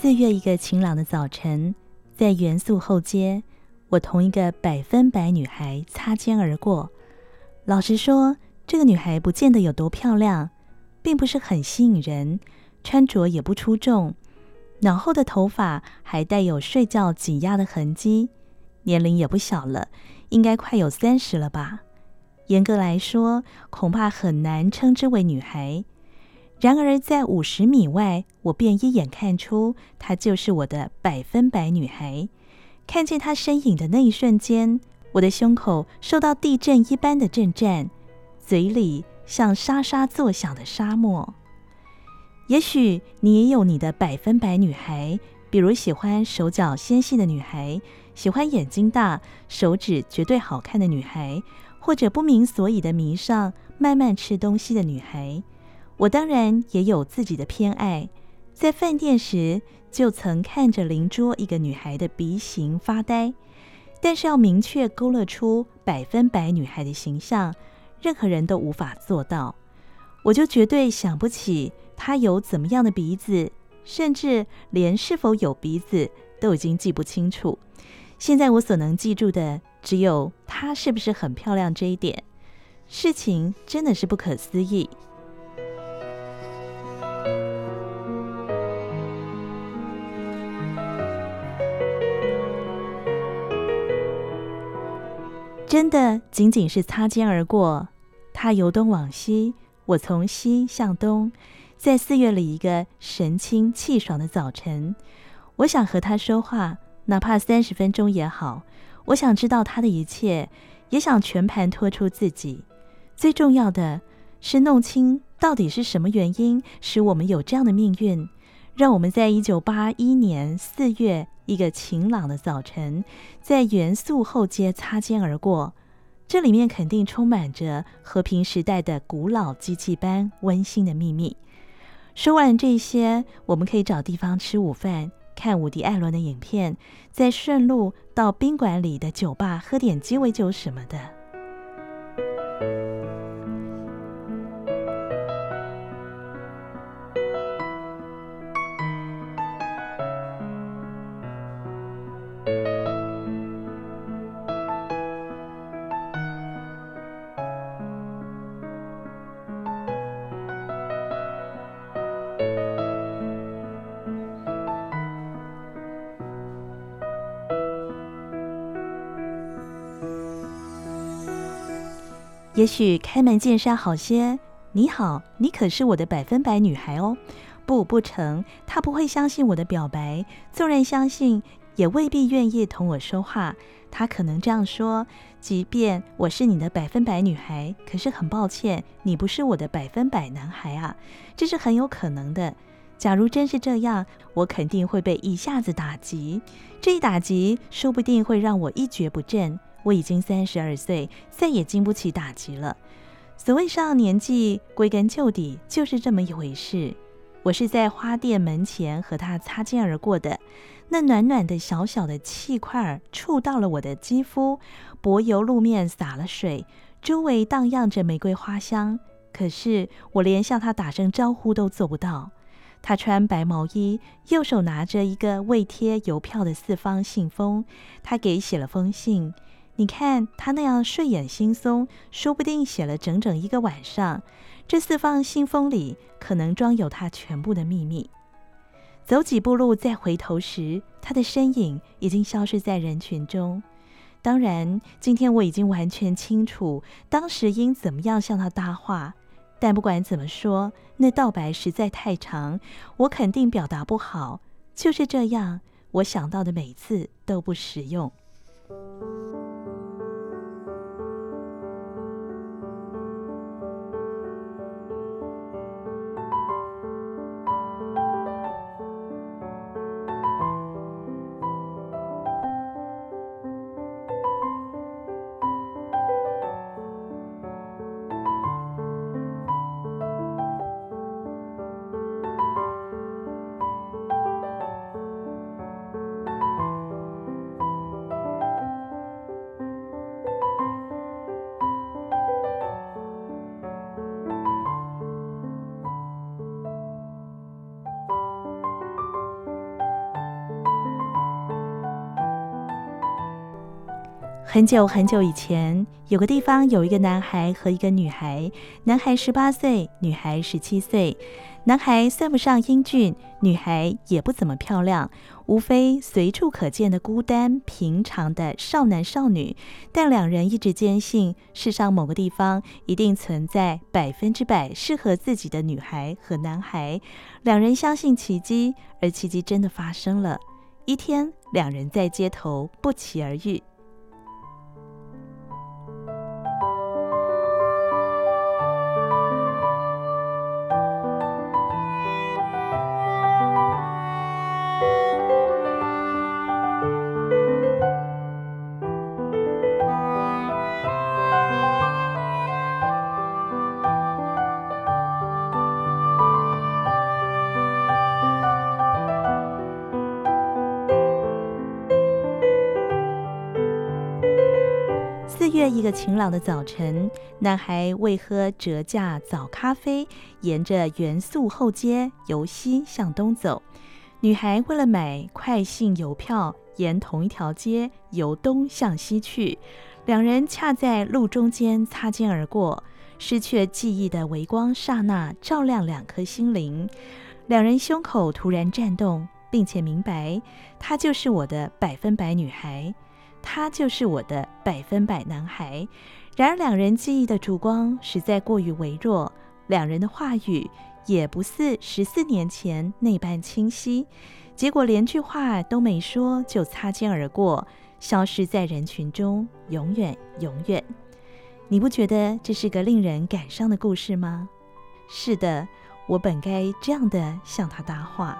四月一个晴朗的早晨，在元素后街，我同一个百分百女孩擦肩而过。老实说，这个女孩不见得有多漂亮，并不是很吸引人，穿着也不出众，脑后的头发还带有睡觉挤压的痕迹，年龄也不小了，应该快有三十了吧。严格来说，恐怕很难称之为女孩。然而，在五十米外，我便一眼看出她就是我的百分百女孩。看见她身影的那一瞬间，我的胸口受到地震一般的震颤，嘴里像沙沙作响的沙漠。也许你也有你的百分百女孩，比如喜欢手脚纤细的女孩，喜欢眼睛大、手指绝对好看的女孩。或者不明所以的迷上慢慢吃东西的女孩，我当然也有自己的偏爱。在饭店时，就曾看着邻桌一个女孩的鼻型发呆。但是要明确勾勒出百分百女孩的形象，任何人都无法做到。我就绝对想不起她有怎么样的鼻子，甚至连是否有鼻子都已经记不清楚。现在我所能记住的。只有她是不是很漂亮这一点，事情真的是不可思议。真的仅仅是擦肩而过，他由东往西，我从西向东，在四月里一个神清气爽的早晨，我想和他说话，哪怕三十分钟也好。我想知道他的一切，也想全盘托出自己。最重要的是弄清到底是什么原因使我们有这样的命运，让我们在一九八一年四月一个晴朗的早晨，在元素后街擦肩而过。这里面肯定充满着和平时代的古老机器般温馨的秘密。说完这些，我们可以找地方吃午饭。看伍迪·艾伦的影片，再顺路到宾馆里的酒吧喝点鸡尾酒什么的。也许开门见山好些。你好，你可是我的百分百女孩哦。不，不成，他不会相信我的表白。纵然相信，也未必愿意同我说话。他可能这样说：即便我是你的百分百女孩，可是很抱歉，你不是我的百分百男孩啊。这是很有可能的。假如真是这样，我肯定会被一下子打击。这一打击，说不定会让我一蹶不振。我已经三十二岁，再也经不起打击了。所谓上年纪，归根究底就是这么一回事。我是在花店门前和他擦肩而过的，那暖暖的小小的气块触到了我的肌肤，柏油路面洒了水，周围荡漾着玫瑰花香。可是我连向他打声招呼都做不到。他穿白毛衣，右手拿着一个未贴邮票的四方信封，他给写了封信。你看他那样睡眼惺忪，说不定写了整整一个晚上。这四封信封里可能装有他全部的秘密。走几步路，再回头时，他的身影已经消失在人群中。当然，今天我已经完全清楚当时应怎么样向他搭话。但不管怎么说，那道白实在太长，我肯定表达不好。就是这样，我想到的每次都不实用。很久很久以前，有个地方有一个男孩和一个女孩。男孩十八岁，女孩十七岁。男孩算不上英俊，女孩也不怎么漂亮，无非随处可见的孤单平常的少男少女。但两人一直坚信，世上某个地方一定存在百分之百适合自己的女孩和男孩。两人相信奇迹，而奇迹真的发生了。一天，两人在街头不期而遇。四月一个晴朗的早晨，男孩为喝折价早咖啡，沿着元素后街由西向东走；女孩为了买快信邮票，沿同一条街由东向西去。两人恰在路中间擦肩而过，失去记忆的微光刹那照亮两颗心灵。两人胸口突然颤动，并且明白，她就是我的百分百女孩。他就是我的百分百男孩。然而，两人记忆的烛光实在过于微弱，两人的话语也不似十四年前那般清晰。结果，连句话都没说，就擦肩而过，消失在人群中，永远永远。你不觉得这是个令人感伤的故事吗？是的，我本该这样的向他搭话。